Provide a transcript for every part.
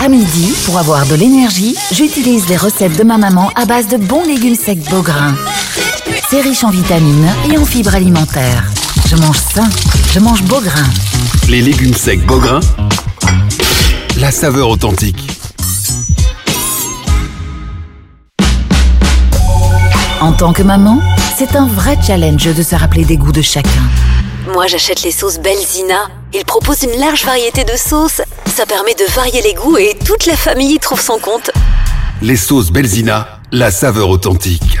À midi, pour avoir de l'énergie, j'utilise les recettes de ma maman à base de bons légumes secs Beaugrain. C'est riche en vitamines et en fibres alimentaires. Je mange sain, je mange Beaugrain. Les légumes secs Beaugrain, la saveur authentique. En tant que maman, c'est un vrai challenge de se rappeler des goûts de chacun. Moi, j'achète les sauces Belzina. Ils proposent une large variété de sauces. Ça permet de varier les goûts et toute la famille y trouve son compte. Les sauces Belzina, la saveur authentique.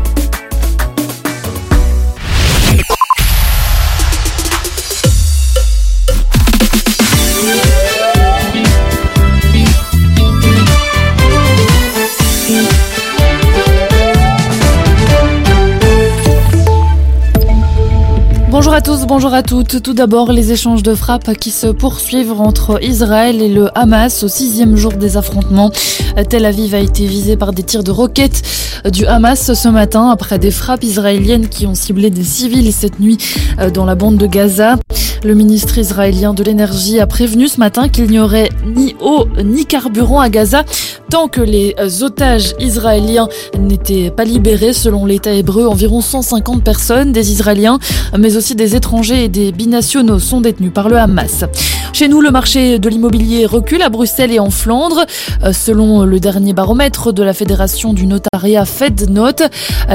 Bonjour à tous, bonjour à toutes. Tout d'abord, les échanges de frappes qui se poursuivent entre Israël et le Hamas au sixième jour des affrontements. Tel Aviv a été visé par des tirs de roquettes du Hamas ce matin après des frappes israéliennes qui ont ciblé des civils cette nuit dans la bande de Gaza. Le ministre israélien de l'énergie a prévenu ce matin qu'il n'y aurait ni eau ni carburant à Gaza tant que les otages israéliens n'étaient pas libérés. Selon l'État hébreu, environ 150 personnes, des Israéliens, mais aussi des étrangers et des binationaux sont détenus par le Hamas. Chez nous, le marché de l'immobilier recule à Bruxelles et en Flandre. Selon le dernier baromètre de la Fédération du notariat FedNote,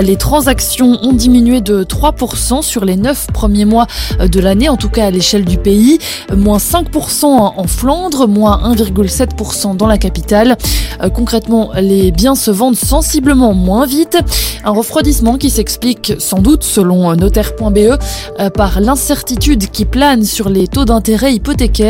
les transactions ont diminué de 3% sur les 9 premiers mois de l'année, en tout cas à l'échelle du pays. Moins 5% en Flandre, moins 1,7% dans la capitale. Concrètement, les biens se vendent sensiblement moins vite. Un refroidissement qui s'explique sans doute, selon notaire.be, par l'incertitude qui plane sur les taux d'intérêt hypothécaires.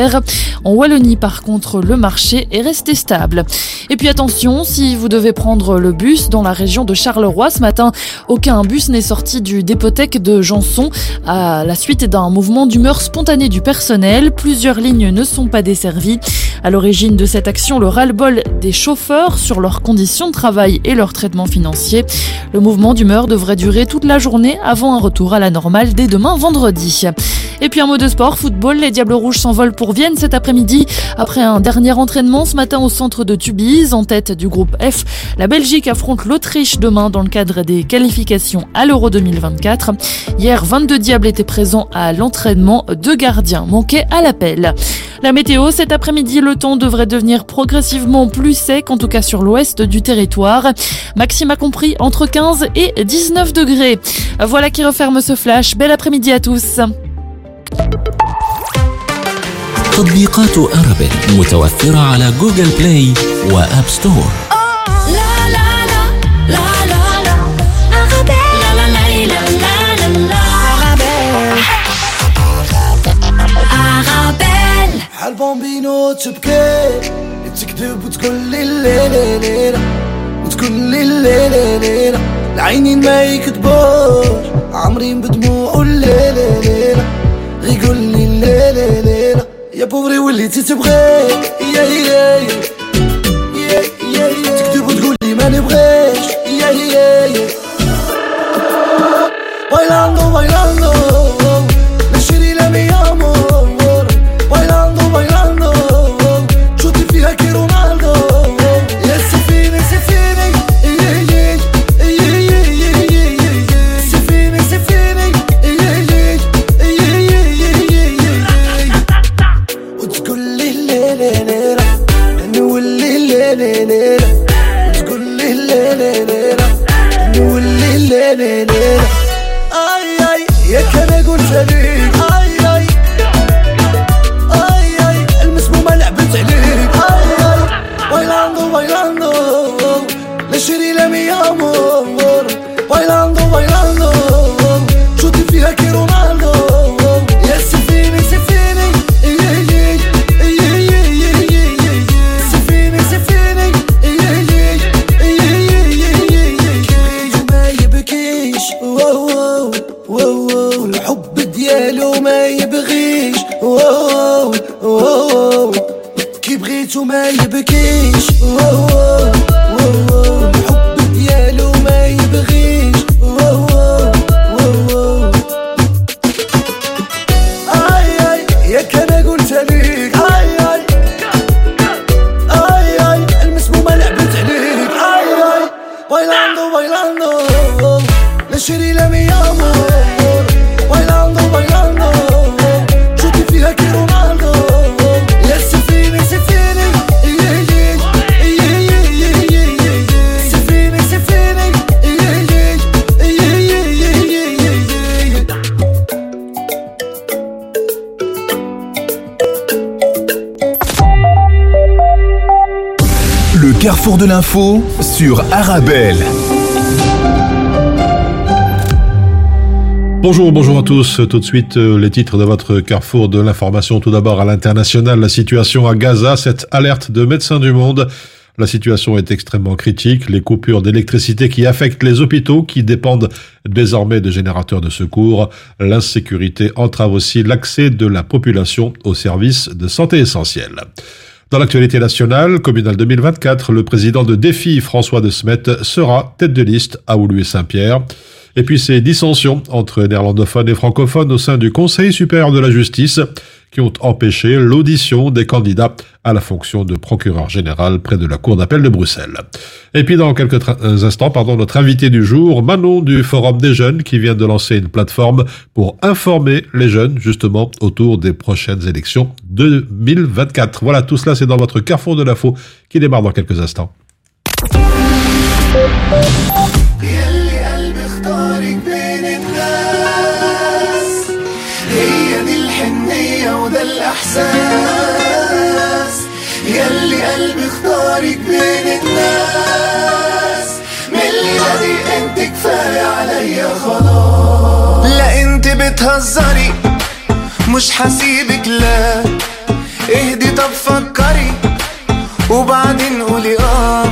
En Wallonie, par contre, le marché est resté stable. Et puis attention, si vous devez prendre le bus dans la région de Charleroi ce matin, aucun bus n'est sorti du dépothèque de Janson à la suite d'un mouvement d'humeur spontané du personnel. Plusieurs lignes ne sont pas desservies. À l'origine de cette action, le ras-le-bol des chauffeurs sur leurs conditions de travail et leur traitement financier. Le mouvement d'humeur devrait durer toute la journée avant un retour à la normale dès demain vendredi. Et puis un mot de sport, football, les Diables Rouges s'envolent pour Vienne cet après-midi. Après un dernier entraînement ce matin au centre de Tubize, en tête du groupe F, la Belgique affronte l'Autriche demain dans le cadre des qualifications à l'Euro 2024. Hier, 22 Diables étaient présents à l'entraînement, deux gardiens manquaient à l'appel. La météo, cet après-midi, le temps devrait devenir progressivement plus sec, en tout cas sur l'ouest du territoire. Maxime a compris entre 15 et 19 degrés. Voilà qui referme ce flash. Bel après-midi à tous. تطبيقات أرابيل متوفرة على جوجل بلاي وآب ستور. لا لا لا لا لا لا لا لا لا لا لا هالبومبينو تبكي تكذب وتقول لي ليلة ليلة وتقول لي ليلة ليلة العينين ما يكذبوش عمري بدموع الليلة ليلة غيقول يا بوغري وليتي تبغي يا يا يا يا يا تكذب وتقول لي ما نبغيش يا يا يا بايلاندو بايلاندو l'info sur Arabelle. Bonjour, bonjour à tous. Tout de suite, euh, les titres de votre carrefour de l'information. Tout d'abord, à l'international, la situation à Gaza, cette alerte de Médecins du Monde. La situation est extrêmement critique. Les coupures d'électricité qui affectent les hôpitaux, qui dépendent désormais de générateurs de secours. L'insécurité entrave aussi l'accès de la population aux services de santé essentiels. Dans l'actualité nationale, communale 2024, le président de Défi, François de Smet, sera tête de liste à Oulu et Saint-Pierre. Et puis ces dissensions entre néerlandophones et francophones au sein du Conseil supérieur de la justice qui ont empêché l'audition des candidats à la fonction de procureur général près de la Cour d'appel de Bruxelles. Et puis dans quelques instants, pardon, notre invité du jour, Manon du Forum des jeunes qui vient de lancer une plateforme pour informer les jeunes justement autour des prochaines élections 2024. Voilà, tout cela c'est dans votre carrefour de l'info qui démarre dans quelques instants. اختارك بين الناس. دي أنت كفاية عليا خلاص. لا أنت بتهزري مش حسيبك لا. اهدي طب فكري وبعدين قولي آه.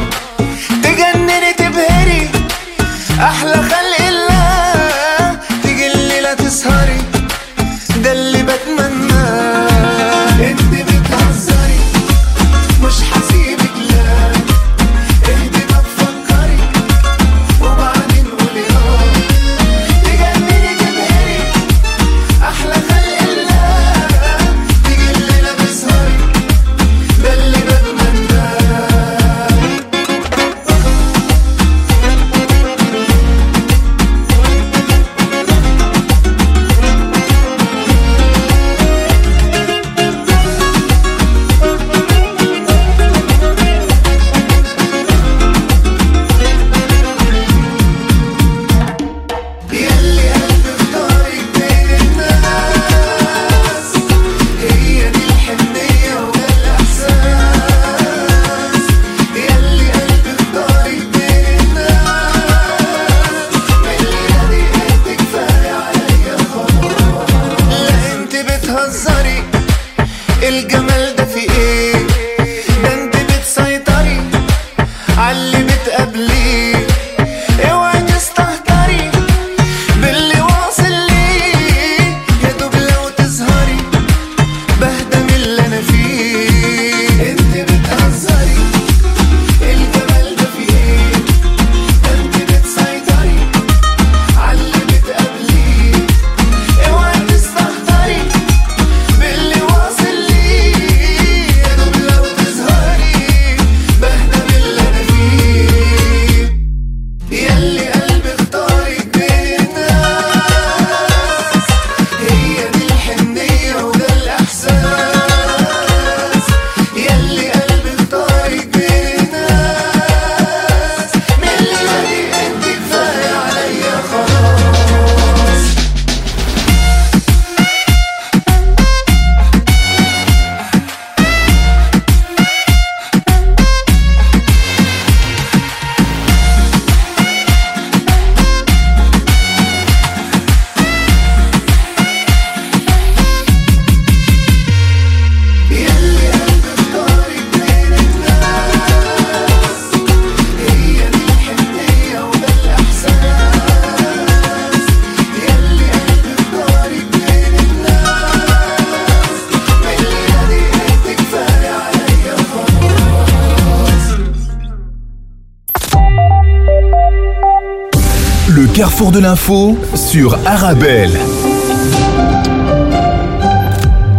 Carrefour de l'info sur Arabelle.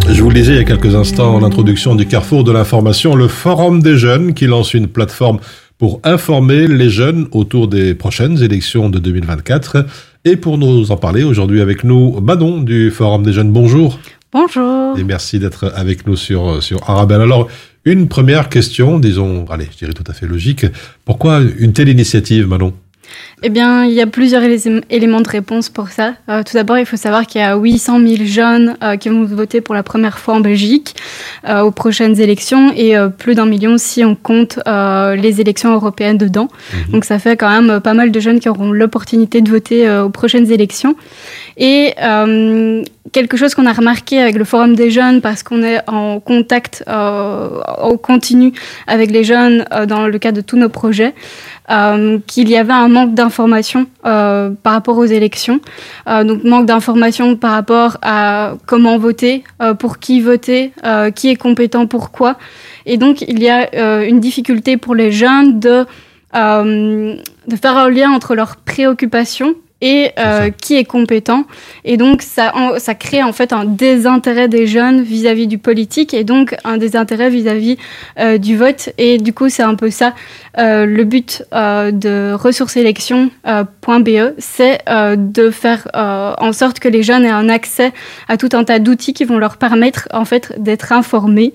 Je vous le disais il y a quelques instants en introduction du Carrefour de l'information, le Forum des jeunes qui lance une plateforme pour informer les jeunes autour des prochaines élections de 2024. Et pour nous en parler aujourd'hui avec nous, Manon du Forum des jeunes. Bonjour. Bonjour. Et merci d'être avec nous sur, sur Arabelle. Alors, une première question, disons, allez, je dirais tout à fait logique. Pourquoi une telle initiative, Manon? Eh bien, il y a plusieurs éléments de réponse pour ça. Euh, tout d'abord, il faut savoir qu'il y a 800 000 jeunes euh, qui vont voter pour la première fois en Belgique euh, aux prochaines élections et plus d'un million si on compte les élections européennes dedans. Mhm. Donc, ça fait quand même pas mal de jeunes qui auront l'opportunité de voter aux prochaines élections. Et quelque chose qu'on a remarqué avec le Forum des jeunes, parce qu'on est en contact au continu avec les jeunes dans le cadre de tous nos projets, euh, qu'il y avait un manque d'informations euh, par rapport aux élections. Euh, donc manque d'informations par rapport à comment voter, euh, pour qui voter, euh, qui est compétent pour quoi. Et donc il y a une difficulté pour les jeunes de, de faire un lien entre leurs préoccupations et euh, qui est compétent. Et donc, ça, ça crée en fait un désintérêt des jeunes vis-à-vis du politique et donc un désintérêt vis-à-vis euh, du vote. Et du coup, c'est un peu ça euh, le but euh, de ressourcesélection.be, c'est euh, de faire euh, en sorte que les jeunes aient un accès à tout un tas d'outils qui vont leur permettre en fait d'être informés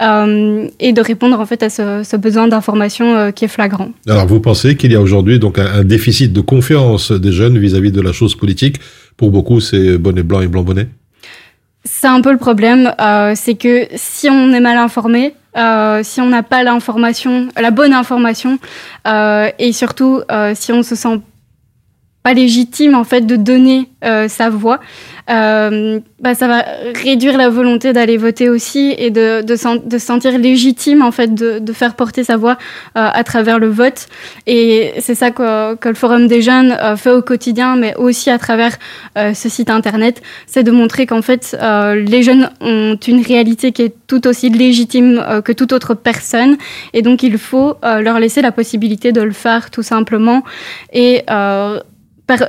et de répondre en fait à ce, ce besoin d'information qui est flagrant. Alors, vous pensez qu'il y a aujourd'hui donc un, un déficit de confiance des jeunes vis-à-vis de la chose politique? Pour beaucoup, c'est bonnet blanc et blanc bonnet. C'est un peu le problème, euh, c'est que si on est mal informé, euh, si on n'a pas l'information, la bonne information, euh, et surtout euh, si on se sent pas légitime en fait de donner euh, sa voix, euh, bah, ça va réduire la volonté d'aller voter aussi et de, de, de sentir légitime en fait de, de faire porter sa voix euh, à travers le vote. Et c'est ça que, que, le Forum des jeunes euh, fait au quotidien, mais aussi à travers euh, ce site internet, c'est de montrer qu'en fait euh, les jeunes ont une réalité qui est tout aussi légitime que toute autre personne, et donc il faut leur laisser la possibilité de le faire tout simplement. Et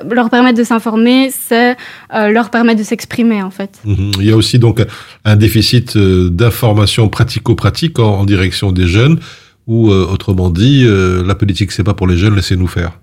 leur permettre de s'informer, c'est euh, leur permettre de s'exprimer en fait. Mmh. Il y a aussi donc un déficit euh, d'information pratico-pratique en, en, direction des jeunes, ou euh, autrement dit, euh, la politique c'est pas pour les jeunes, laissez-nous faire.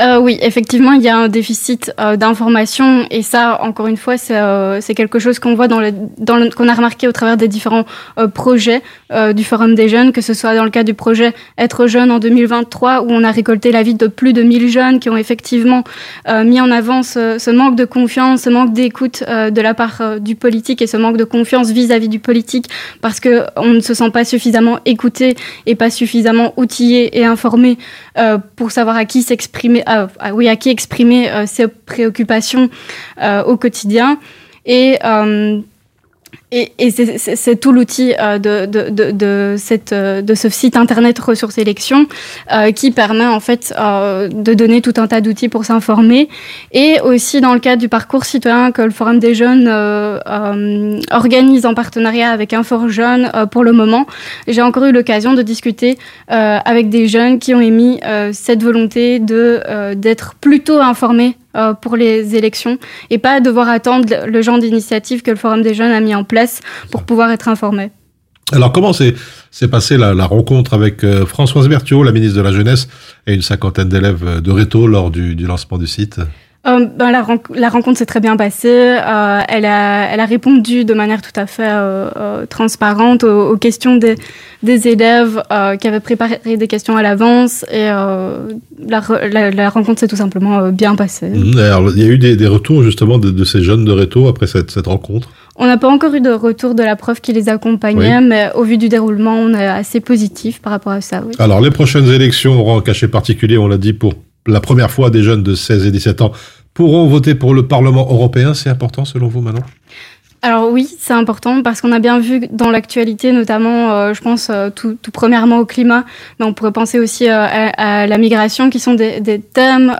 Euh, oui, effectivement, il y a un déficit euh, d'information et ça, encore une fois, c'est euh, quelque chose qu'on voit dans le, dans le, qu'on a remarqué au travers des différents euh, projets euh, du Forum des jeunes, que ce soit dans le cas du projet Être jeune en 2023 où on a récolté l'avis de plus de 1000 jeunes qui ont effectivement euh, mis en avant ce, ce manque de confiance, ce manque d'écoute de la part du politique et ce manque de confiance vis-à-vis -vis du politique parce que on ne se sent pas suffisamment écouté et pas suffisamment outillé et informé pour savoir à qui s'exprimer oui, à qui exprimer euh, ses préoccupations euh, au quotidien. Et, euh, et, et c'est tout l'outil euh, de, de, de, cette, euh, de ce site internet Ressources Élections euh, qui permet en fait de donner tout un tas d'outils pour s'informer. Et aussi dans le cadre du parcours citoyen que le Forum des jeunes organise en partenariat avec Infor Jeunes pour le moment, j'ai encore eu l'occasion de discuter avec des jeunes qui ont émis cette volonté de d'être plutôt informés euh, pour les élections et pas devoir attendre le genre d'initiative que le Forum des jeunes a mis en place pour pouvoir être informé. Alors comment s'est passée la, la, rencontre avec euh, Françoise Berthiaud, la ministre de la Jeunesse, et une cinquantaine d'élèves de Réto lors du, du lancement du site? Euh, ben, la, la rencontre s'est très bien passée. Euh, elle, a, elle a répondu de manière tout à fait euh, euh, transparente aux, aux, questions des, des élèves euh, qui avaient préparé des questions à l'avance et euh, la, la, la, rencontre s'est tout simplement euh, bien passée. Mmh, alors, il y a eu des, des retours justement de, de, ces jeunes de Réto après cette, cette rencontre? On n'a pas encore eu de retour de la prof qui les accompagnait, oui. mais au vu du déroulement, on est assez positif par rapport à ça. Oui. Alors, les prochaines élections auront un cachet particulier, on l'a dit, pour la première fois des jeunes de 16 et 17 ans pourront voter pour le Parlement européen. C'est important selon vous, Manon? Alors oui, c'est important parce qu'on a bien vu dans l'actualité, notamment, euh, je pense euh, tout, premièrement au climat, mais on pourrait penser aussi euh, à, la migration, qui sont des, des thèmes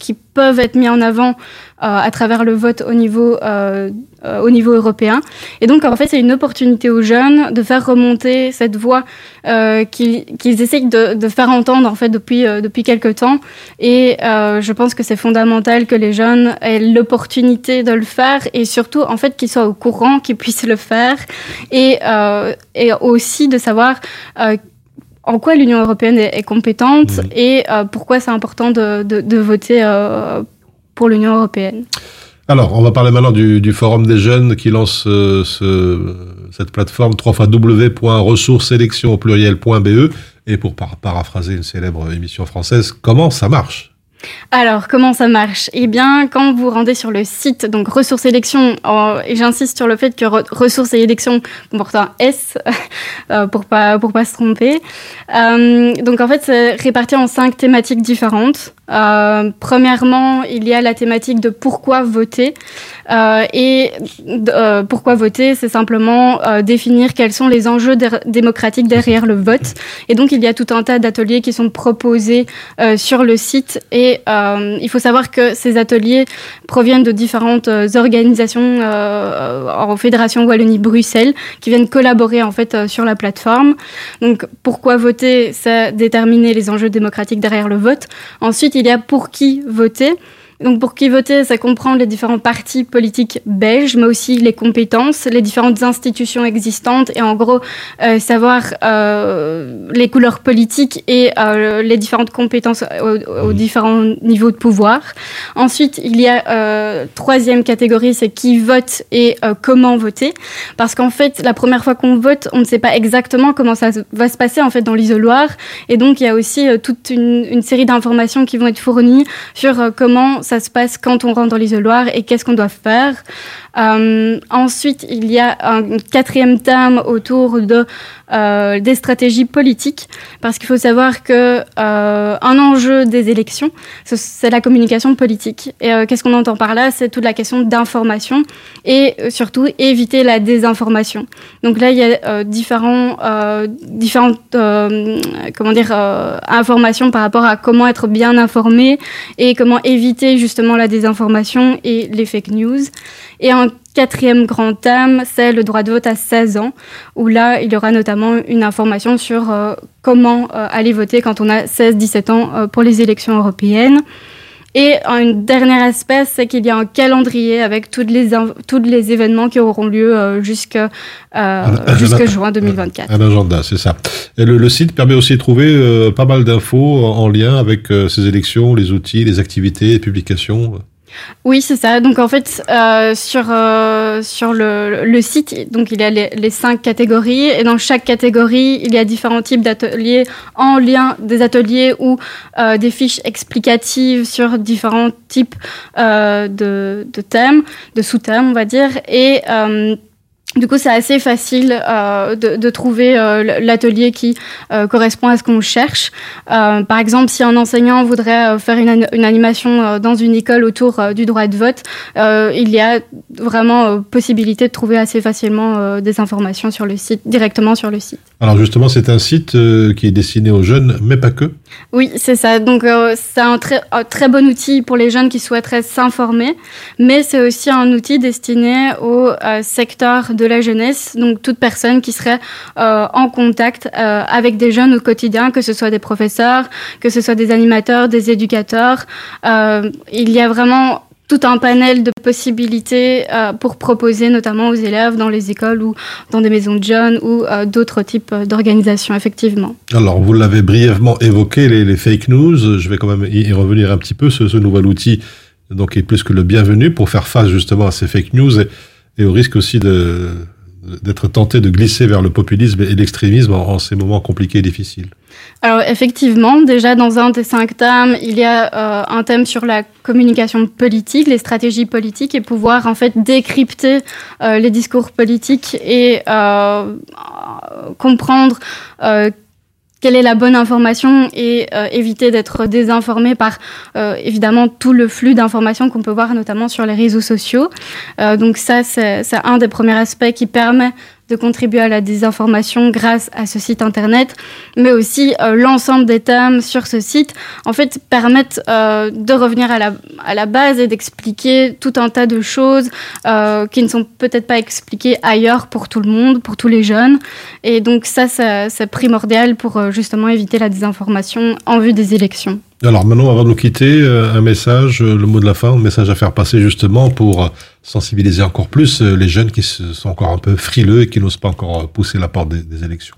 qui peuvent être mis en avant à travers le vote au niveau, au niveau européen. Et donc, en fait, c'est une opportunité aux jeunes de faire remonter cette voix qu'ils essayent de, de, faire entendre, en fait, depuis, depuis quelques temps. Et je pense que c'est fondamental que les jeunes aient l'opportunité de le faire et surtout, en fait, qu'ils soient au courant, qu'ils puissent le faire. Et, et aussi de savoir en quoi l'Union européenne est, compétente mmh. et euh, pourquoi c'est important de, voter euh, pour l'Union européenne. Alors, on va parler maintenant du, Forum des jeunes qui lance euh, cette plateforme www.ressourcesélection au pluriel.be. Et pour paraphraser une célèbre émission française, comment ça marche? Alors, comment ça marche? Eh bien, quand vous rendez sur le site, donc ressources élections, et j'insiste sur le fait que ressources et élections comporte un S euh, pour pas pour pas se tromper. Euh, donc en fait, c'est réparti en cinq thématiques différentes. Euh, premièrement, il y a la thématique de pourquoi voter. Et pourquoi voter, c'est simplement définir quels sont les enjeux démocratiques derrière le vote. Et donc, il y a tout un tas d'ateliers qui sont proposés sur le site. Et il faut savoir que ces ateliers proviennent de différentes organisations en Fédération Wallonie-Bruxelles qui viennent collaborer en fait sur la plateforme. Donc, pourquoi voter, c'est déterminer les enjeux démocratiques derrière le vote. Ensuite, il y a pour qui voter. Donc pour qui voter, ça comprend les différents partis politiques belges, mais aussi les compétences, les différentes institutions existantes et en gros euh, savoir euh, les couleurs politiques et euh, les différentes compétences aux, différents niveaux de pouvoir. Ensuite, il y a troisième catégorie, c'est qui vote et comment voter, parce qu'en fait, la première fois qu'on vote, on ne sait pas exactement comment ça va se passer en fait dans l'isoloir, et donc il y a aussi toute une, une série d'informations qui vont être fournies sur comment ça se passe quand on rentre dans l'isoloir et qu'est-ce qu'on doit faire. Euh, ensuite, il y a un quatrième thème autour de euh, des stratégies politiques, parce qu'il faut savoir que euh, un enjeu des élections, c'est la communication politique. Et qu'est-ce qu'on entend par là? C'est toute la question d'information et surtout éviter la désinformation. Donc là, il y a différents, différentes comment dire informations par rapport à comment être bien informé et comment éviter justement la désinformation et les fake news. Et un quatrième grand thème, c'est le droit de vote à 16 ans, où là, il y aura notamment une information sur euh, comment euh, aller voter quand on a 16-17 ans euh, pour les élections européennes. Et un dernier aspect, c'est qu'il y a un calendrier avec tous les, tous les événements qui auront lieu jusqu'à juin 2024. Un agenda, c'est ça. Et le, le, site permet aussi de trouver pas mal d'infos en lien avec ces élections, les outils, les activités, les publications. Oui, c'est ça. Donc en fait, euh, sur, euh, sur le, le, site, donc il y a les, les, cinq catégories et dans chaque catégorie, il y a différents types d'ateliers en lien des ateliers ou euh, des fiches explicatives sur différents types euh, de, de, thèmes, de sous-thèmes, on va dire. Et euh, du coup, c'est assez facile euh, de, de, trouver euh, l'atelier qui euh, correspond à ce qu'on cherche. Par exemple, si un enseignant voudrait faire une, une animation dans une école autour du droit de vote, il y a vraiment possibilité de trouver assez facilement des informations sur le site, directement sur le site. Alors justement, c'est un site qui est destiné aux jeunes, mais pas que. Oui, c'est ça. Donc c'est un très bon outil pour les jeunes qui souhaiteraient s'informer, mais c'est aussi un outil destiné au secteur de la jeunesse, donc toute personne qui serait euh, en contact euh, avec des jeunes au quotidien, que ce soit des professeurs, que ce soit des animateurs, des éducateurs. Euh, il y a vraiment tout un panel de possibilités pour proposer notamment aux élèves dans les écoles ou dans des maisons de jeunes ou d'autres types d'organisations, effectivement. Alors, vous l'avez brièvement évoqué, les, les, fake news. Je vais quand même y revenir un petit peu. Ce, ce nouvel outil donc, est plus que le bienvenu pour faire face justement à ces fake news. Et et au risque aussi d'être tenté de glisser vers le populisme et l'extrémisme en, ces moments compliqués et difficiles. Alors effectivement, déjà dans un des cinq thèmes, il y a euh, un thème sur la communication politique, les stratégies politiques et pouvoir en fait décrypter euh, les discours politiques et euh, comprendre quelle est la bonne information et euh, éviter d'être désinformé par euh, évidemment tout le flux d'informations qu'on peut voir notamment sur les réseaux sociaux. Euh, donc ça, c'est un des premiers aspects qui permet de contribuer à la désinformation grâce à ce site internet, mais aussi euh, l'ensemble des thèmes sur ce site, en fait, permettent euh, de revenir à la, à la base et d'expliquer tout un tas de choses euh, qui ne sont peut-être pas expliquées ailleurs pour tout le monde, pour tous les jeunes. Et donc ça, c'est primordial pour justement éviter la désinformation en vue des élections. Alors maintenant, avant de nous quitter, un message, le mot de la fin, un message à faire passer justement pour sensibiliser encore plus euh, les jeunes qui sont encore un peu frileux et qui n'osent pas encore euh, pousser la porte des, élections.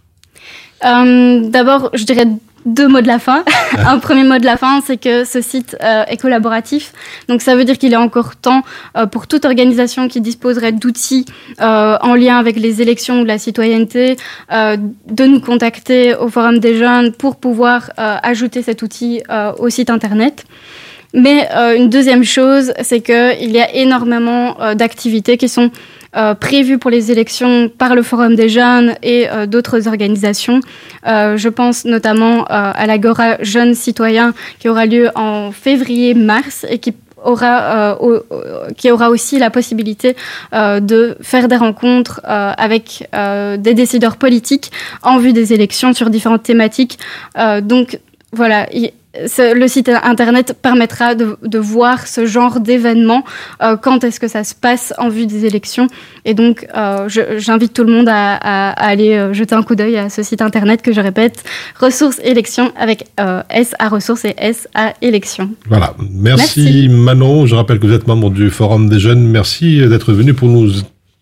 Euh, D'abord, je dirais deux mots de la fin. Un premier mot de la fin, c'est que ce site est collaboratif. Donc ça veut dire qu'il est encore temps pour toute organisation qui disposerait d'outils en lien avec les élections ou la citoyenneté de nous contacter au Forum des jeunes pour pouvoir ajouter cet outil au site internet. Mais euh, une deuxième chose, c'est qu'il y a énormément euh, d'activités qui sont euh, prévues pour les élections par le Forum des jeunes et euh, d'autres organisations. Euh, je pense notamment euh, à l'Agora Jeunes Citoyens qui aura lieu en février-mars et qui aura, au- qui aura aussi la possibilité de faire des rencontres avec des décideurs politiques en vue des élections sur différentes thématiques. Donc voilà, ce- le site internet permettra de, de voir ce genre d'événements, euh, quand est-ce que ça se passe en vue des élections. Et donc, euh, j'invite tout le monde à, à- à aller euh, jeter un coup d'œil à ce site internet que je répète, ressources élections avec euh, S à ressources et S à élections. Voilà. Merci, Merci. Manon. Je rappelle que vous êtes membre du Forum des jeunes. Merci d'être venu pour nous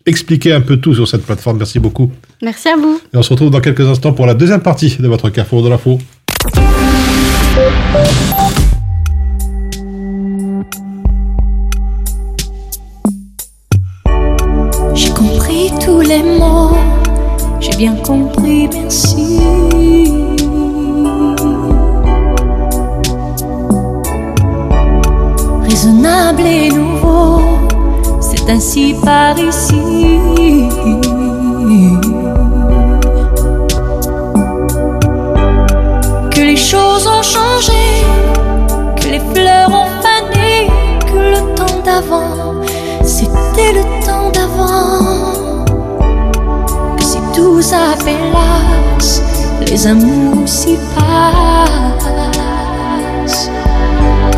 expliquer un peu tout sur cette plateforme. Merci beaucoup. Merci à vous. Et on se retrouve dans quelques instants pour la deuxième partie de votre Carrefour de l'info. J'ai compris tous les mots, j'ai bien compris, merci. Raisonnable et nouveau, c'est ainsi par ici. Choses ont changé, que les fleurs ont fané, que le temps d'avant, c'était le temps d'avant. Que si tout s'appelasse, les amours s'y passent.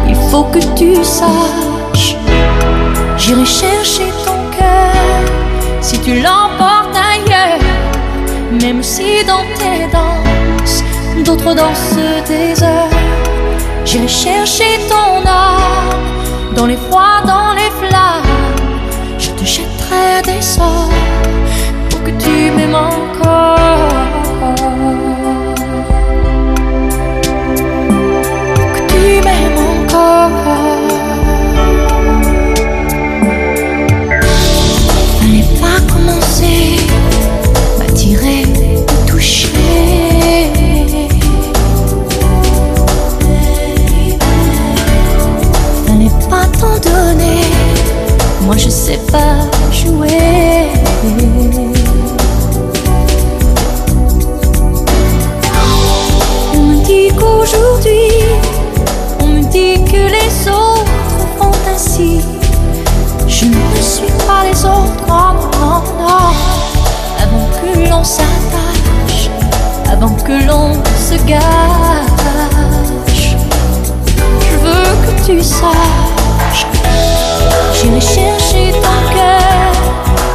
Il faut que tu saches, j'irai chercher ton cœur si tu l'emportes ailleurs, même si dans tes danses, dansent des heures. J'irai chercher ton âme dans les froids, dans les flammes. Je te jetterai des sorts pour que tu m'aimes encore. Pour que tu m'aimes encore. Je sais pas jouer. On me dit qu'aujourd'hui, on me dit que les autres font ainsi. Je ne suis pas les autres, non, non, non. Avant que l'on s'attache, avant que l'on se gâche. Je veux que tu saches, j'irai chercher ton cœur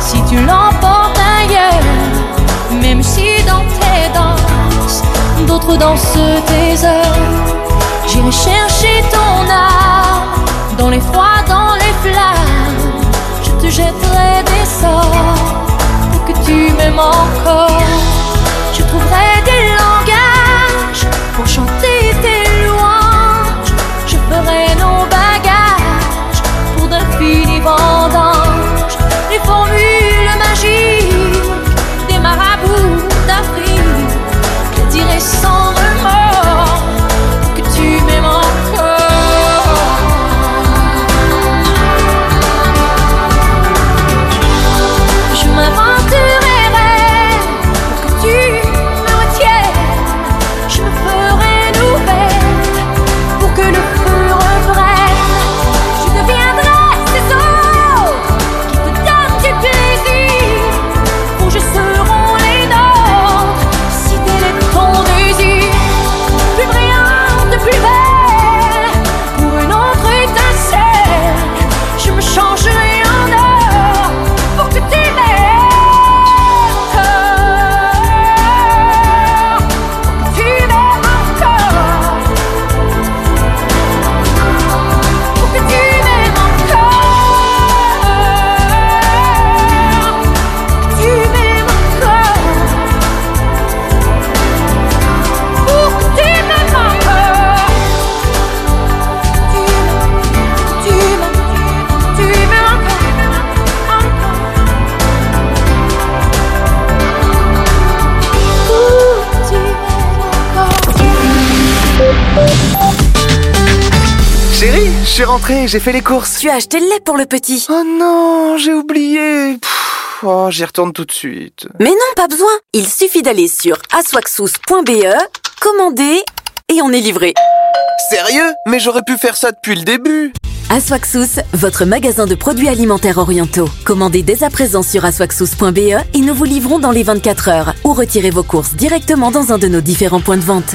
si tu l'emportes ailleurs. Même si dans tes danses, d'autres dansent tes heures. J'irai chercher ton âme dans les froids, dans les flammes. Je te jetterai des sorts pour que tu m'aimes encore. Je trouverai des j'ai fait les courses. Tu as acheté le lait pour le petit. Oh non, j'ai oublié. Pff, oh, j'y retourne tout de suite. Mais non, pas besoin. Il suffit d'aller sur aswaxous.be, commander et on est livré. Sérieux? Mais j'aurais pu faire ça depuis le début. Aswaxous, votre magasin de produits alimentaires orientaux. Commandez dès à présent sur aswaxous.be et nous vous livrons dans les 24 heures ou retirez vos courses directement dans un de nos différents points de vente.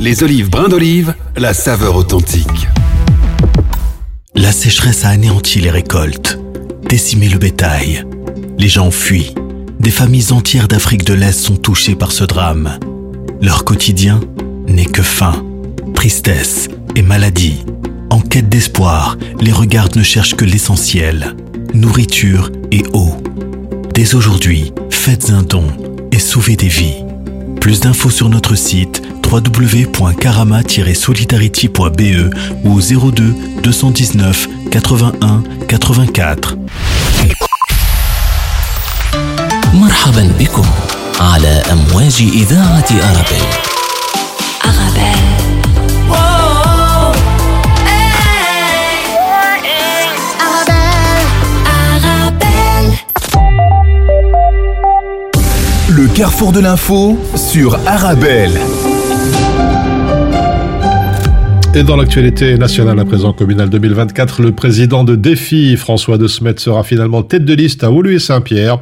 Les olives brins d'olive, la saveur authentique. La sécheresse a anéanti les récoltes, décimé le bétail. Les gens fuient. Des familles entières d'Afrique de l'Est sont touchées par ce drame. Leur quotidien n'est que faim, tristesse et maladie. En quête d'espoir, les regards ne cherchent que l'essentiel, nourriture et eau. Dès aujourd'hui, faites un don et sauvez des vies. Plus d'infos sur notre site www.karama-solidarity.be ou au 02 219 81 84. مرحبا بكم على أمواج إذاعة أرابيل Le carrefour de l'info sur Arabelle. Et dans l'actualité nationale à présent communale 2024, le président de Défi, François de Smet, sera finalement tête de liste à Oulu et Saint-Pierre.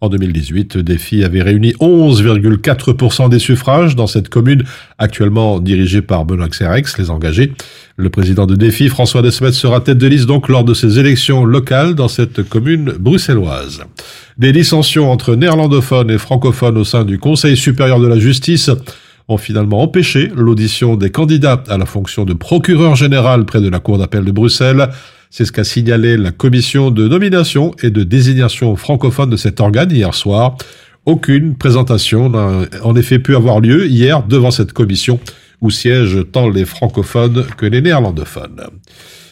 En 2018, Défi avait réuni 11,4% des suffrages dans cette commune actuellement dirigée par Benoît Xerex, les engagés. Le président de Défi, François Desmet, sera tête de liste donc lors de ces élections locales dans cette commune bruxelloise. Des dissensions entre néerlandophones et francophones au sein du Conseil supérieur de la justice ont finalement empêché l'audition des candidats à la fonction de procureur général près de la Cour d'appel de Bruxelles. C'est ce qu'a signalé la commission de nomination et de désignation francophone de cet organe hier soir. Aucune présentation n'a en effet pu avoir lieu hier devant cette commission où siègent tant les francophones que les néerlandophones.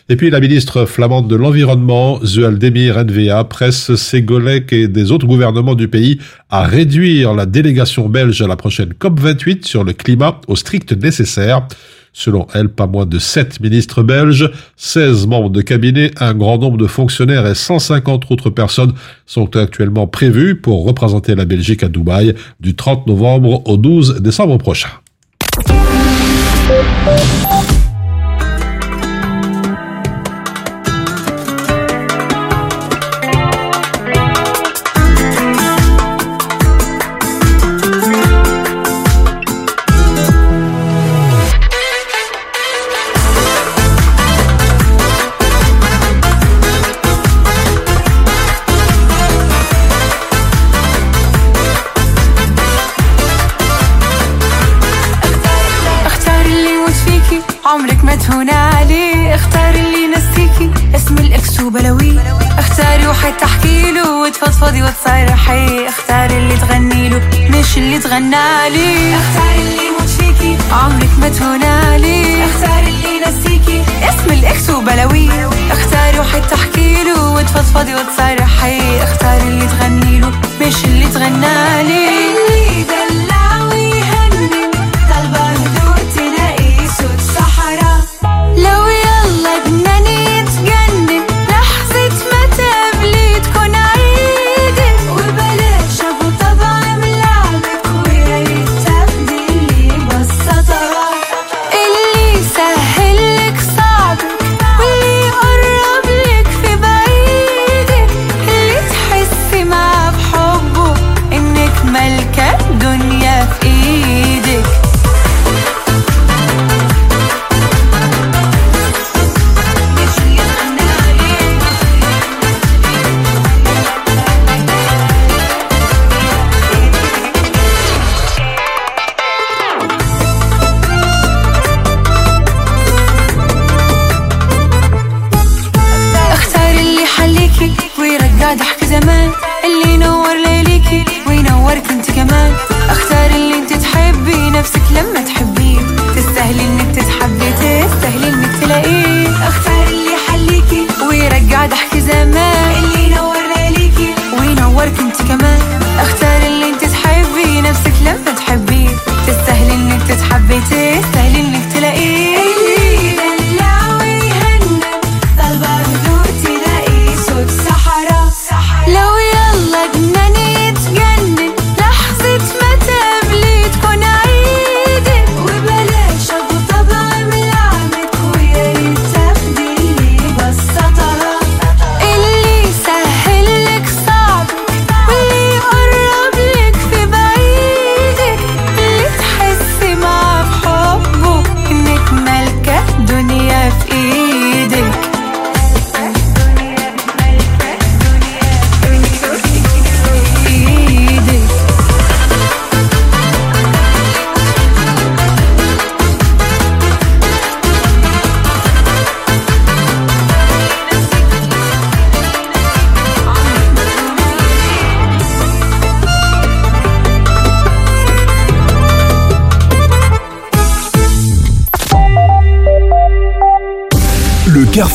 Et puis la ministre flamande de l'Environnement, Zualdemir NVA, presse Ségolèque et des autres gouvernements du pays à réduire la délégation belge à la prochaine COP28 sur le climat au strict nécessaire. Selon elle, pas moins de 7 ministres belges, 16 membres de cabinet, un grand nombre de fonctionnaires et 150 autres personnes sont actuellement prévus pour représenter la Belgique à Dubaï du 30 novembre au 12 décembre prochain. مش اللي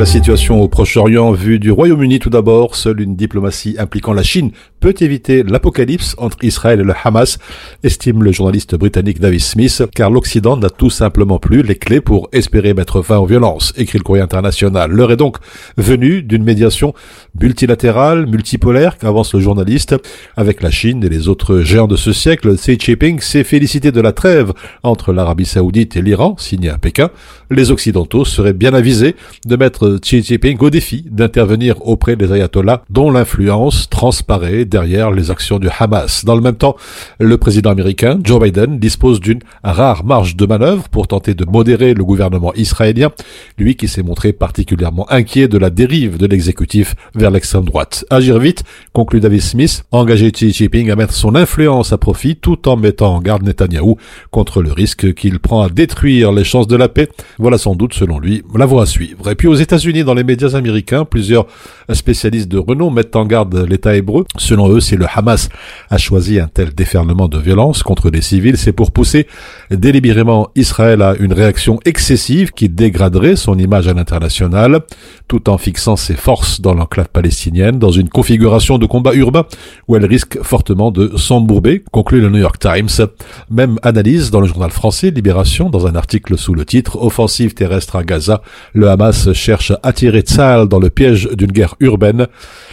La situation au Proche-Orient vue du Royaume-Uni tout d'abord, seule une diplomatie impliquant la Chine peut éviter l'apocalypse entre Israël et le Hamas, estime le journaliste britannique David Smith, car l'Occident n'a tout simplement plus les clés pour espérer mettre fin aux violences, écrit le courrier international. L'heure est donc venue d'une médiation multilatérale, multipolaire, qu'avance le journaliste, avec la Chine et les autres géants de ce siècle. Xi Jinping s'est félicité de la trêve entre l'Arabie Saoudite et l'Iran, signée à Pékin. Les Occidentaux seraient bien avisés de mettre Xi Jinping au défi d'intervenir auprès des ayatollahs dont l'influence transparaît derrière les actions du Hamas. Dans le même temps, le président américain Joe Biden dispose d'une rare marge de manœuvre pour tenter de modérer le gouvernement israélien, lui qui s'est montré particulièrement inquiet de la dérive de l'exécutif vers l'extrême droite. Agir vite, conclut David Smith, engager Xi Jinping à mettre son influence à profit tout en mettant en garde Netanyahou contre le risque qu'il prend à détruire les chances de la paix. Voilà sans doute, selon lui, la voie à suivre. Et puis aux États-Unis, dans les médias américains, plusieurs spécialistes de renom mettent en garde l'État hébreu. Selon eux, si le Hamas a choisi un tel déferlement de violence contre les civils, c'est pour pousser délibérément Israël à une réaction excessive qui dégraderait son image à l'international, tout en fixant ses forces dans l'enclave palestinienne, dans une configuration de combat urbain où elle risque fortement de s'embourber, conclut le New York Times. Même analyse dans le journal français Libération, dans un article sous le titre Offensive terrestre à Gaza, le Hamas cherche attirer dans le piège d'une guerre urbaine.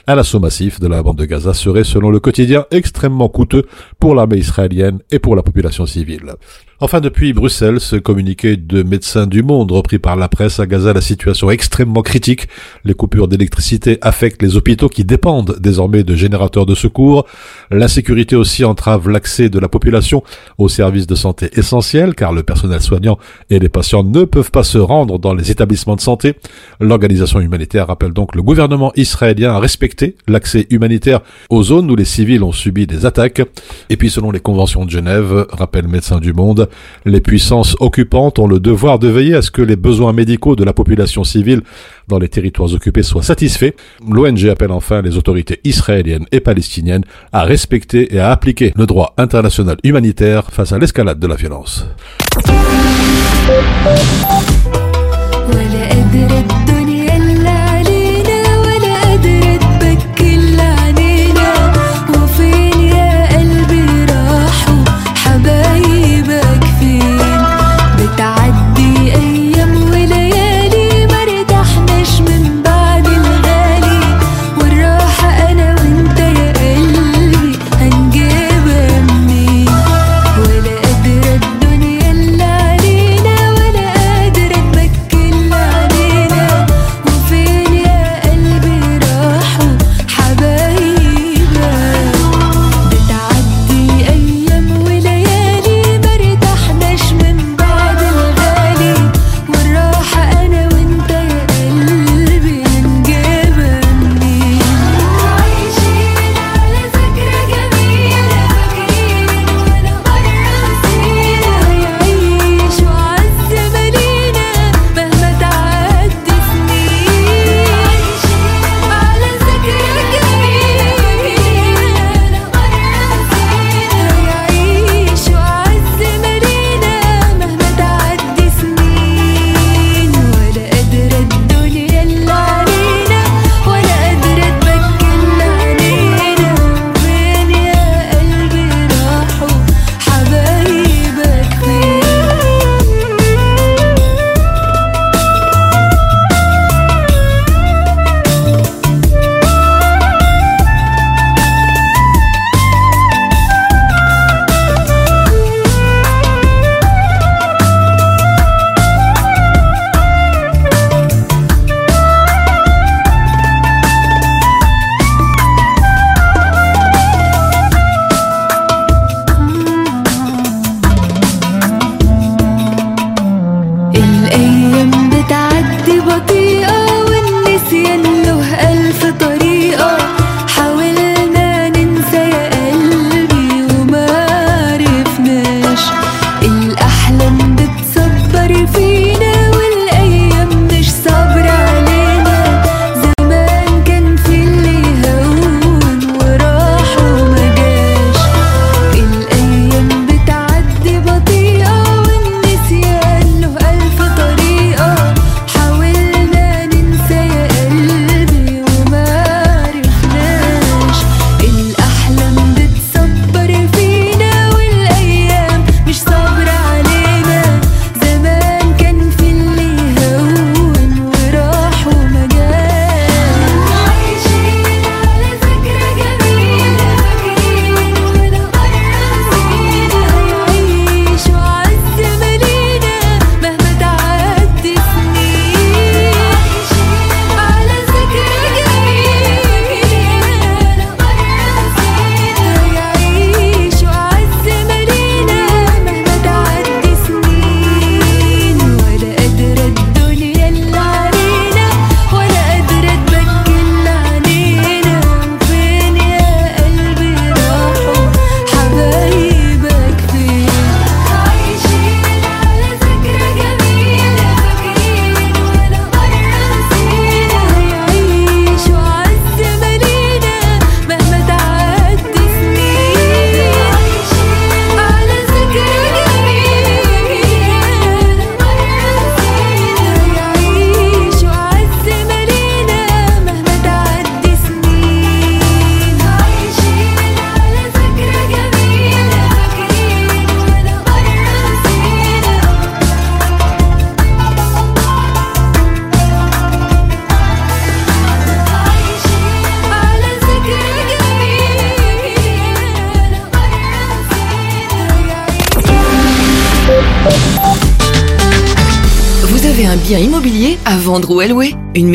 Un assaut massif de la bande de Gaza serait, selon le quotidien, extrêmement coûteux pour l'armée israélienne et pour la population civile. Enfin, depuis Bruxelles, ce communiqué de Médecins du Monde repris par la presse à Gaza, la situation extrêmement critique. Les coupures d'électricité affectent les hôpitaux qui dépendent désormais de générateurs de secours. L'insécurité aussi entrave l'accès de la population aux services de santé essentiels, car le personnel soignant et les patients ne peuvent pas se rendre dans les établissements de santé. L'organisation humanitaire rappelle donc le gouvernement israélien à respecter l'accès humanitaire aux zones où les civils ont subi des attaques. Et puis, selon les conventions de Genève, rappelle Médecins du Monde, les puissances occupantes ont le devoir de veiller à ce que les besoins médicaux de la population civile dans les territoires occupés soient satisfaits. L'ONG appelle enfin les autorités israéliennes et palestiniennes à respecter et à appliquer le droit international humanitaire face à l'escalade de la violence.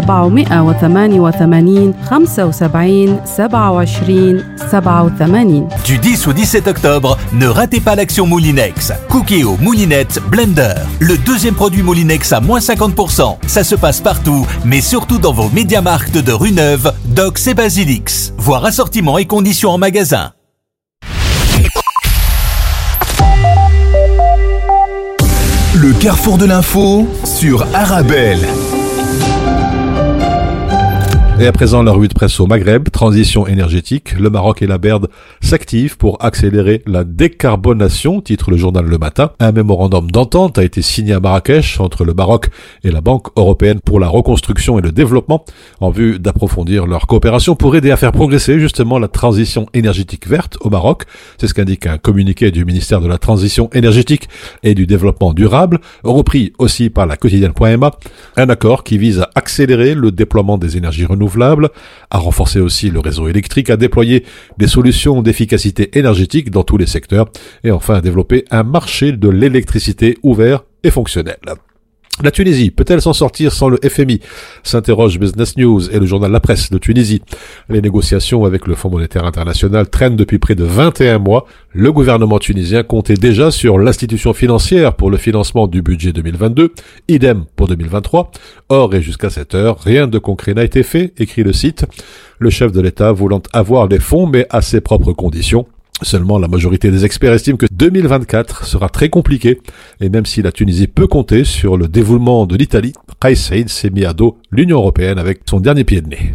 488 75 27 87 Du 10 au 17 octobre, ne ratez pas l'action Moulinex. Cookéo Moulinette Blender. Le deuxième produit Moulinex à moins 50%. Ça se passe partout, mais surtout dans vos médiamarques de rue Neuve, Docs et Basilix. Voir assortiment et conditions en magasin. Le carrefour de l'info sur Arabelle. Et à présent, la revue de presse au Maghreb, transition énergétique, le Maroc et la BERD s'activent pour accélérer la décarbonation, titre le journal Le Matin. Un mémorandum d'entente a été signé à Marrakech entre le Maroc et la Banque européenne pour la reconstruction et le développement en vue d'approfondir leur coopération pour aider à faire progresser justement la transition énergétique verte au Maroc. C'est ce qu'indique un communiqué du ministère de la Transition énergétique et du développement durable, repris aussi par la quotidienne.ma, un accord qui vise à accélérer le déploiement des énergies renouvelables à renforcer aussi le réseau électrique, à déployer des solutions d'efficacité énergétique dans tous les secteurs, et enfin à développer un marché de l'électricité ouvert et fonctionnel. La Tunisie peut-elle s'en sortir sans le FMI s'interroge Business News et le journal La Presse de Tunisie. Les négociations avec le Fonds monétaire international traînent depuis près de 21 mois. Le gouvernement tunisien comptait déjà sur l'institution financière pour le financement du budget 2022, idem pour 2023. Or, et jusqu'à cette heure, rien de concret n'a été fait, écrit le site. Le chef de l'État voulant avoir des fonds, mais à ses propres conditions. Seulement, la majorité des experts estiment que 2024 sera très compliqué, et même si la Tunisie peut compter sur le dévouement de l'Italie, Kais s'est mis à dos l'Union Européenne avec son dernier pied de nez.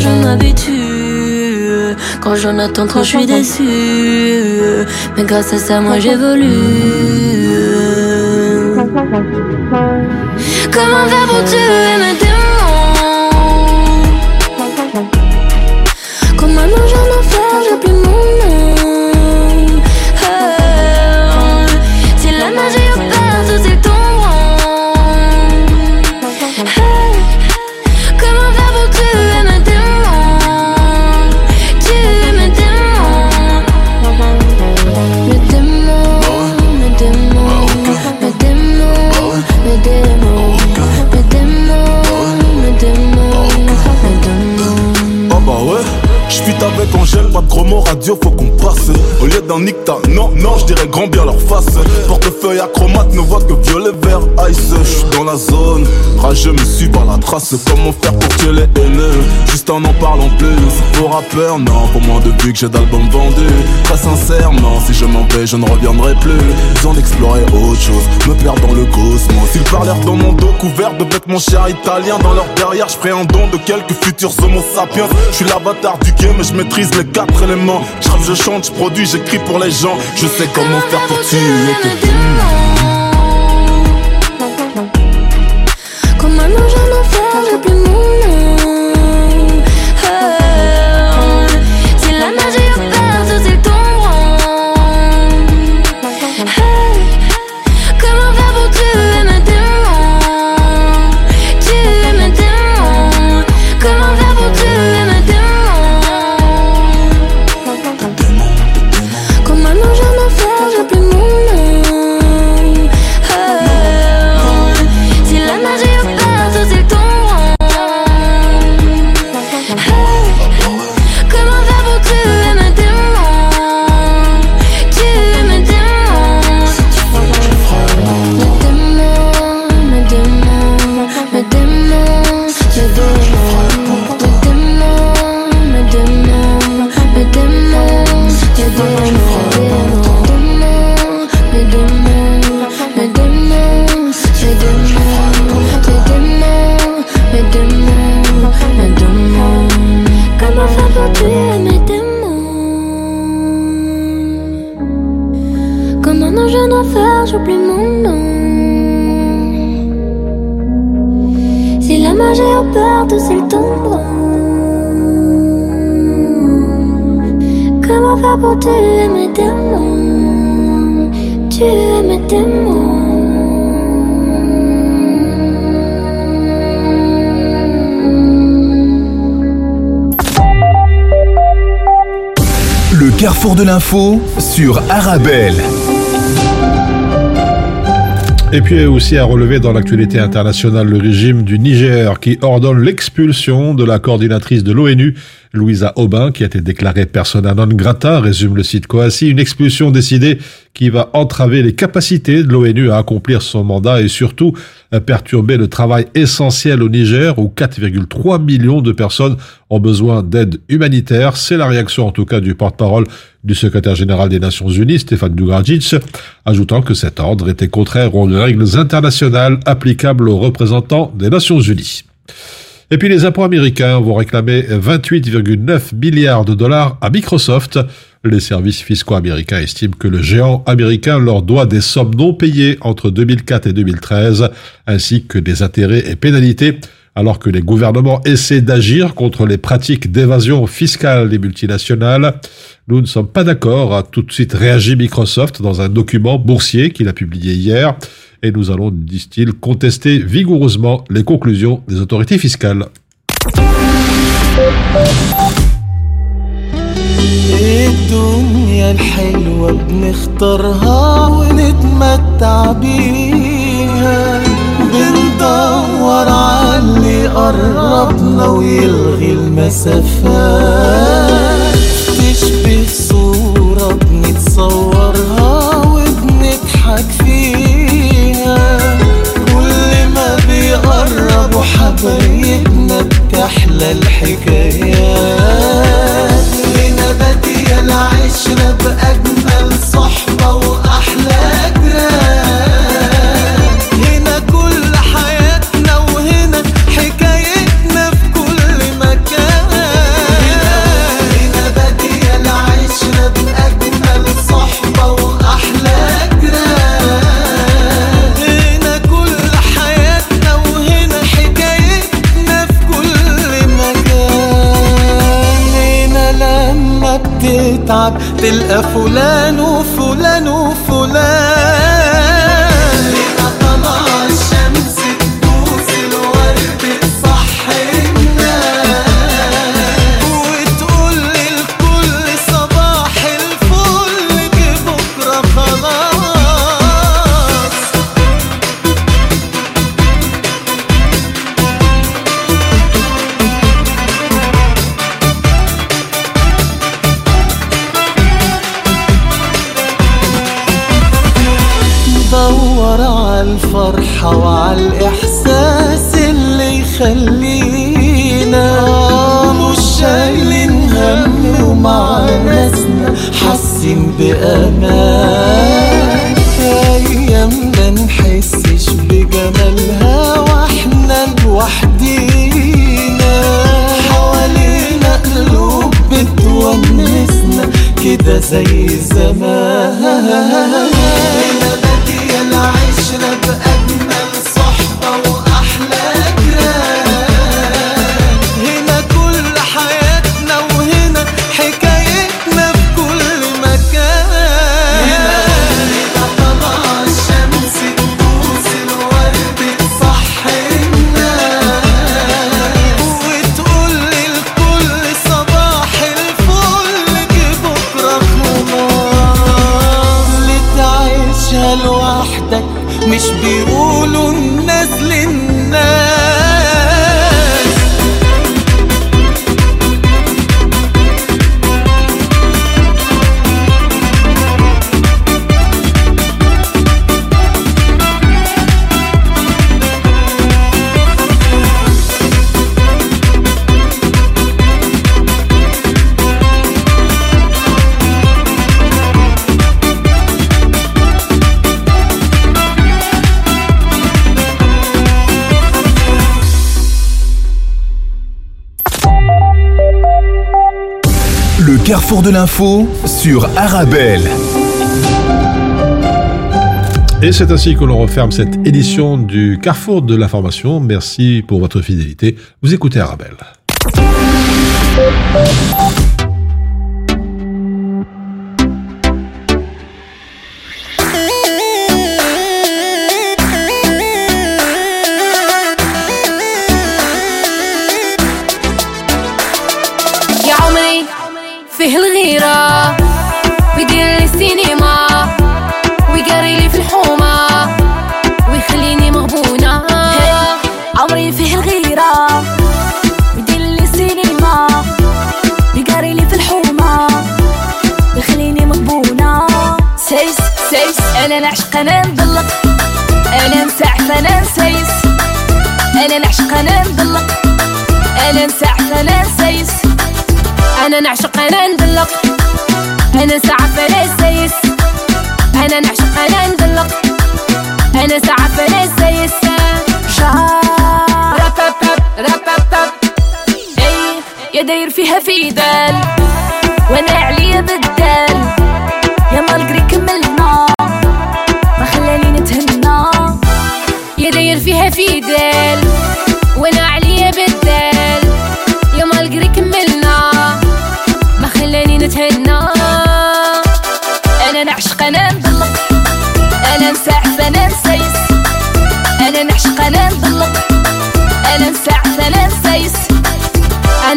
jour je m'habitue Quand j'en attends trop je suis déçu. Mais grâce à ça moi j'évolue. Comment faire pour tuer grand bien leur face. Portefeuille acromate ne voit que violet Je suis dans la zone, rageux me suis par la trace. Comment faire pour tuer les haineux? Juste en en parlant plus. Pour rappeur, non, pour moins depuis que j'ai d'albums vendus. Très sincèrement, si je m'en vais, je ne reviendrai plus. Besoin d'explorer autre chose, me perdre dans le cosmos. Ils parlèrent dans mon dos couvert de vêtements chers italiens. Dans leur derrière, je ferai un don de quelques futurs homo sapiens. Je suis l'avatar du game, mais je maîtrise les quatre éléments. Je je chante, je produis, j'écris pour les gens. Je sais comment faire pour tuer tes démons. Comment faire pour tuer mes démons? Tuer mes démons. Le carrefour de l'info sur Arabelle. Et puis aussi à relever dans l'actualité internationale le régime du Niger qui ordonne l'expulsion de la coordinatrice de l'ONU, Louisa Aubin, qui a été déclarée persona non grata, résume le site Coassi, une expulsion décidée qui va entraver les capacités de l'ONU à accomplir son mandat et surtout perturber le travail essentiel au Niger où 4,3 millions de personnes ont besoin d'aide humanitaire. C'est la réaction en tout cas du porte-parole du secrétaire général des Nations Unies, Stéphane Dugardzic, ajoutant que cet ordre était contraire aux règles internationales applicables aux représentants des Nations Unies. Et puis les impôts américains vont réclamer 28,9 milliards de dollars à Microsoft. Les services fiscaux américains estiment que le géant américain leur doit des sommes non payées entre 2004 et 2013, ainsi que des intérêts et pénalités, alors que les gouvernements essaient d'agir contre les pratiques d'évasion fiscale des multinationales. Nous ne sommes pas d'accord, a tout de suite réagi Microsoft dans un document boursier qu'il a publié hier et nous allons, disent-ils, contester vigoureusement les conclusions des autorités fiscales. الدنيا الحلوة بنختارها ونتمتع بيها بندور على اللي قربنا ويلغي المسافات تشبه صورة بنتصورها بيقربوا حبايبنا بتحلى الحكايات. هنا بادية العشرة بأجمل صحبة وأحلى تلقى فلان وفلان قاعدين بأمان. أيام ما نحسش بجمالها وإحنا لوحدينا. حوالينا قلوب بتونسنا كده زي زمان. Carrefour de l'info sur Arabelle. Et c'est ainsi que l'on referme cette édition du Carrefour de l'information. Merci pour votre fidélité. Vous écoutez Arabelle. أنا ساعة بلا سايس أنا نعشق أنا نغلق. أنا ساعة بلا سايس شهر اي يا داير فيها وأنا عليا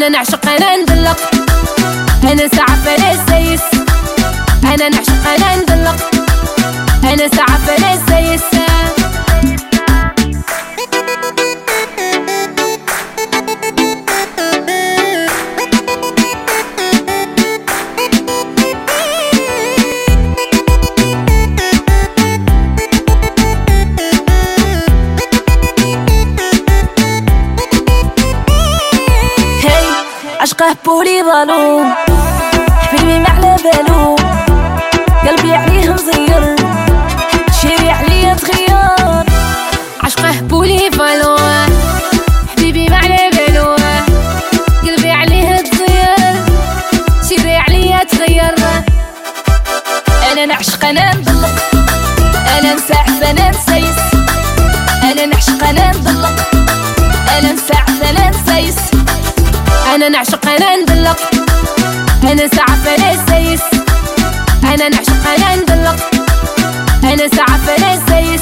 أنا نعشق أنا ندلق أنا سعف أنا سيس أنا نعشق أنا ندلق أنا سعف أنا سيس عشقه بولي بالو حبيبي ما على بالو. قلبي عليه مزير شيري عليه تغير عشقه بولي فالو حبيبي ما على بالو. قلبي عليه تغير شيري عليه تغير. أنا نعشق أنا نضلق. أنا نسعف أنا نسيس. أنا نعشق أنا نضلق. أنا نسعف أنا نسيس. أنا نعشق أنا ندلق أنا سعف أنا سيس أنا نعشق أنا ندلق أنا سعف أنا سيس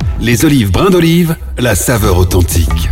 Les olives brins d'olive, la saveur authentique.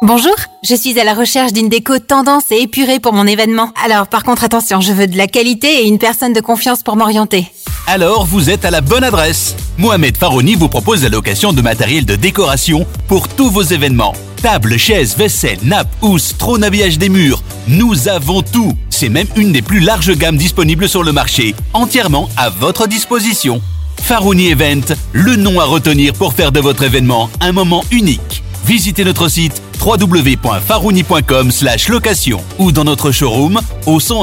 Bonjour, je suis à la recherche d'une déco tendance et épurée pour mon événement. Alors par contre attention, je veux de la qualité et une personne de confiance pour m'orienter. Alors vous êtes à la bonne adresse. Mohamed Farouni vous propose la location de matériel de décoration pour tous vos événements. Tables, chaises, vaisselle, nappes, housses, trône habillage des murs. Nous avons tout. C'est même une des plus larges gammes disponibles sur le marché, entièrement à votre disposition. Farouni Event, le nom à retenir pour faire de votre événement un moment unique. Visitez notre site www.farouni.com location ou dans notre showroom au 101